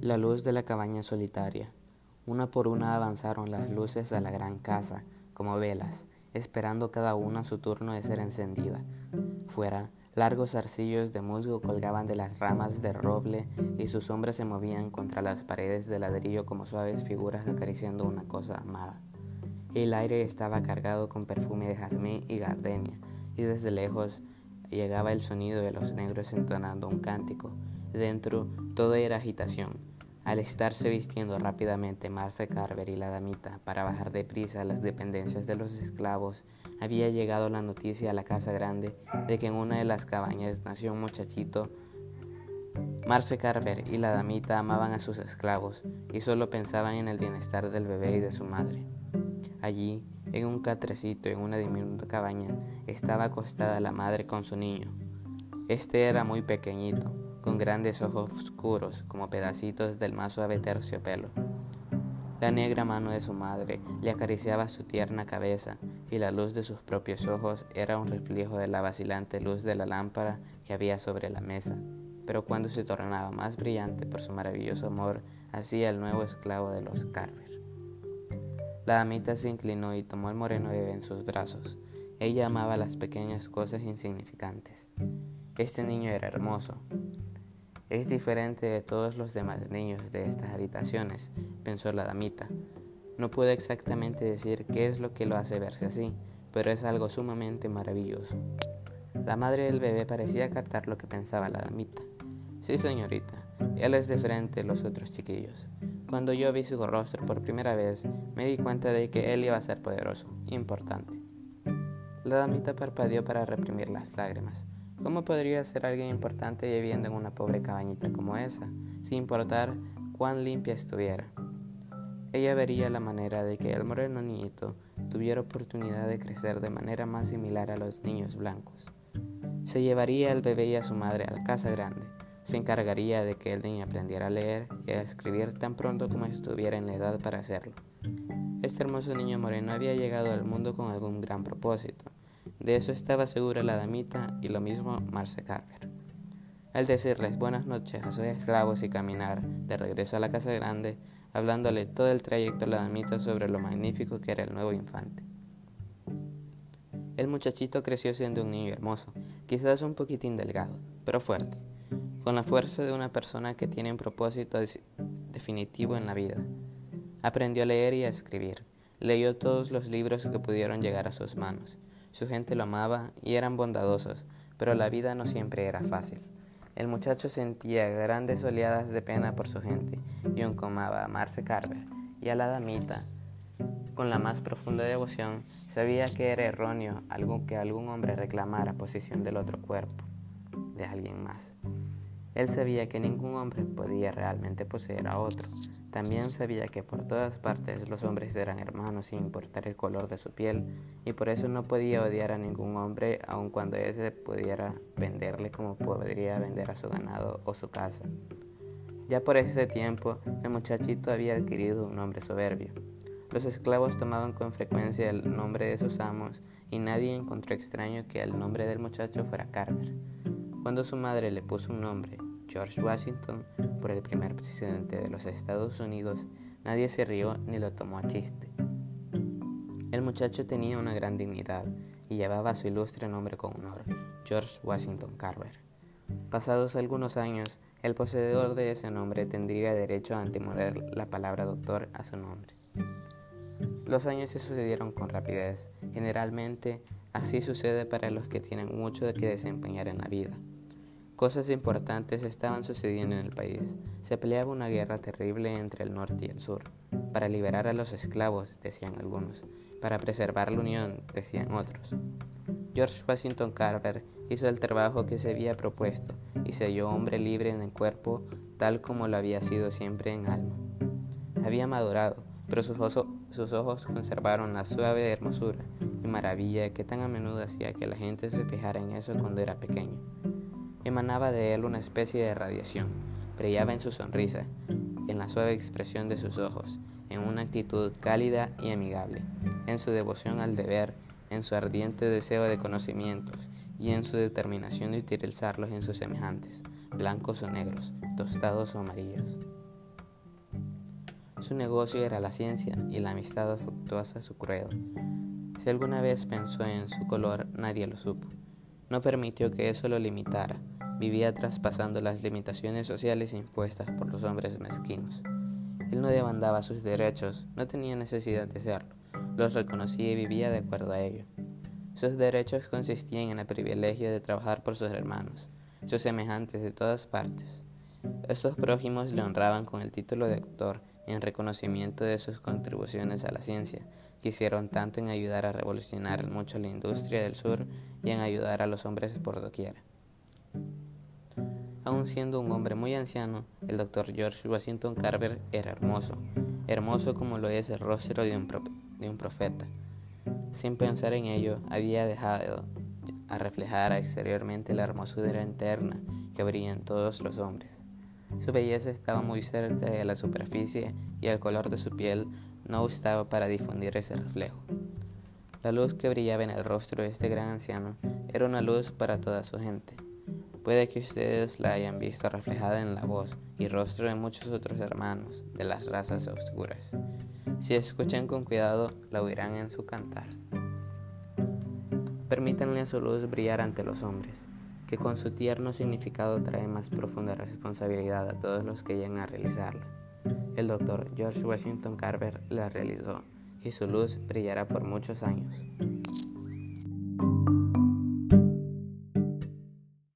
La luz de la cabaña solitaria. Una por una avanzaron las luces a la gran casa, como velas, esperando cada una su turno de ser encendida. Fuera, largos arcillos de musgo colgaban de las ramas de roble y sus sombras se movían contra las paredes de ladrillo como suaves figuras acariciando una cosa amada. El aire estaba cargado con perfume de jazmín y gardenia, y desde lejos llegaba el sonido de los negros entonando un cántico. Dentro todo era agitación, al estarse vistiendo rápidamente Marce Carver y la damita para bajar deprisa las dependencias de los esclavos, había llegado la noticia a la casa grande de que en una de las cabañas nació un muchachito. Marce Carver y la damita amaban a sus esclavos y solo pensaban en el bienestar del bebé y de su madre. Allí, en un catrecito, en una diminuta cabaña, estaba acostada la madre con su niño. Este era muy pequeñito, con grandes ojos oscuros como pedacitos del más suave terciopelo. La negra mano de su madre le acariciaba su tierna cabeza y la luz de sus propios ojos era un reflejo de la vacilante luz de la lámpara que había sobre la mesa, pero cuando se tornaba más brillante por su maravilloso amor hacía el nuevo esclavo de los Carver. La damita se inclinó y tomó al moreno bebé en sus brazos. Ella amaba las pequeñas cosas insignificantes. Este niño era hermoso, es diferente de todos los demás niños de estas habitaciones, pensó la damita. No puedo exactamente decir qué es lo que lo hace verse así, pero es algo sumamente maravilloso. La madre del bebé parecía captar lo que pensaba la damita. Sí, señorita, él es diferente de los otros chiquillos. Cuando yo vi su rostro por primera vez, me di cuenta de que él iba a ser poderoso, importante. La damita parpadeó para reprimir las lágrimas. ¿Cómo podría ser alguien importante viviendo en una pobre cabañita como esa, sin importar cuán limpia estuviera? Ella vería la manera de que el moreno niñito tuviera oportunidad de crecer de manera más similar a los niños blancos. Se llevaría al bebé y a su madre a la casa grande. Se encargaría de que el niño aprendiera a leer y a escribir tan pronto como estuviera en la edad para hacerlo. Este hermoso niño moreno había llegado al mundo con algún gran propósito, de eso estaba segura la damita y lo mismo Marce Carver. Al decirles buenas noches a sus esclavos y caminar de regreso a la casa grande, hablándole todo el trayecto a la damita sobre lo magnífico que era el nuevo infante. El muchachito creció siendo un niño hermoso, quizás un poquitín delgado, pero fuerte, con la fuerza de una persona que tiene un propósito definitivo en la vida. Aprendió a leer y a escribir, leyó todos los libros que pudieron llegar a sus manos, su gente lo amaba y eran bondadosos, pero la vida no siempre era fácil. El muchacho sentía grandes oleadas de pena por su gente y un comaba a Marce Carver y a la damita. Con la más profunda devoción, sabía que era erróneo algo que algún hombre reclamara posición del otro cuerpo de alguien más. Él sabía que ningún hombre podía realmente poseer a otro. También sabía que por todas partes los hombres eran hermanos sin importar el color de su piel, y por eso no podía odiar a ningún hombre aun cuando ese pudiera venderle como podría vender a su ganado o su casa. Ya por ese tiempo, el muchachito había adquirido un nombre soberbio. Los esclavos tomaban con frecuencia el nombre de sus amos y nadie encontró extraño que el nombre del muchacho fuera Carver. Cuando su madre le puso un nombre, George Washington, por el primer presidente de los Estados Unidos, nadie se rió ni lo tomó a chiste. El muchacho tenía una gran dignidad y llevaba su ilustre nombre con honor, George Washington Carver. Pasados algunos años, el poseedor de ese nombre tendría derecho a antimorar la palabra doctor a su nombre. Los años se sucedieron con rapidez. Generalmente, así sucede para los que tienen mucho de que desempeñar en la vida. Cosas importantes estaban sucediendo en el país. Se peleaba una guerra terrible entre el norte y el sur. Para liberar a los esclavos, decían algunos. Para preservar la unión, decían otros. George Washington Carver hizo el trabajo que se había propuesto y se halló hombre libre en el cuerpo tal como lo había sido siempre en alma. Había madurado, pero sus, sus ojos conservaron la suave hermosura y maravilla que tan a menudo hacía que la gente se fijara en eso cuando era pequeño. Emanaba de él una especie de radiación. Brillaba en su sonrisa, en la suave expresión de sus ojos, en una actitud cálida y amigable, en su devoción al deber, en su ardiente deseo de conocimientos y en su determinación de utilizarlos en sus semejantes, blancos o negros, tostados o amarillos. Su negocio era la ciencia y la amistad fructuosa su credo. Si alguna vez pensó en su color, nadie lo supo. No permitió que eso lo limitara. Vivía traspasando las limitaciones sociales impuestas por los hombres mezquinos. Él no demandaba sus derechos, no tenía necesidad de hacerlo. Los reconocía y vivía de acuerdo a ello. Sus derechos consistían en el privilegio de trabajar por sus hermanos, sus semejantes de todas partes. Estos prójimos le honraban con el título de doctor en reconocimiento de sus contribuciones a la ciencia, que hicieron tanto en ayudar a revolucionar mucho la industria del sur y en ayudar a los hombres por doquier. Aun siendo un hombre muy anciano, el doctor George Washington Carver era hermoso, hermoso como lo es el rostro de un, de un profeta. Sin pensar en ello, había dejado a reflejar exteriormente la hermosura interna que brilla en todos los hombres. Su belleza estaba muy cerca de la superficie y el color de su piel no estaba para difundir ese reflejo. La luz que brillaba en el rostro de este gran anciano era una luz para toda su gente. Puede que ustedes la hayan visto reflejada en la voz y rostro de muchos otros hermanos de las razas oscuras. Si escuchan con cuidado, la oirán en su cantar. Permítanle a su luz brillar ante los hombres que con su tierno significado trae más profunda responsabilidad a todos los que lleguen a realizarla. El doctor George Washington Carver la realizó y su luz brillará por muchos años.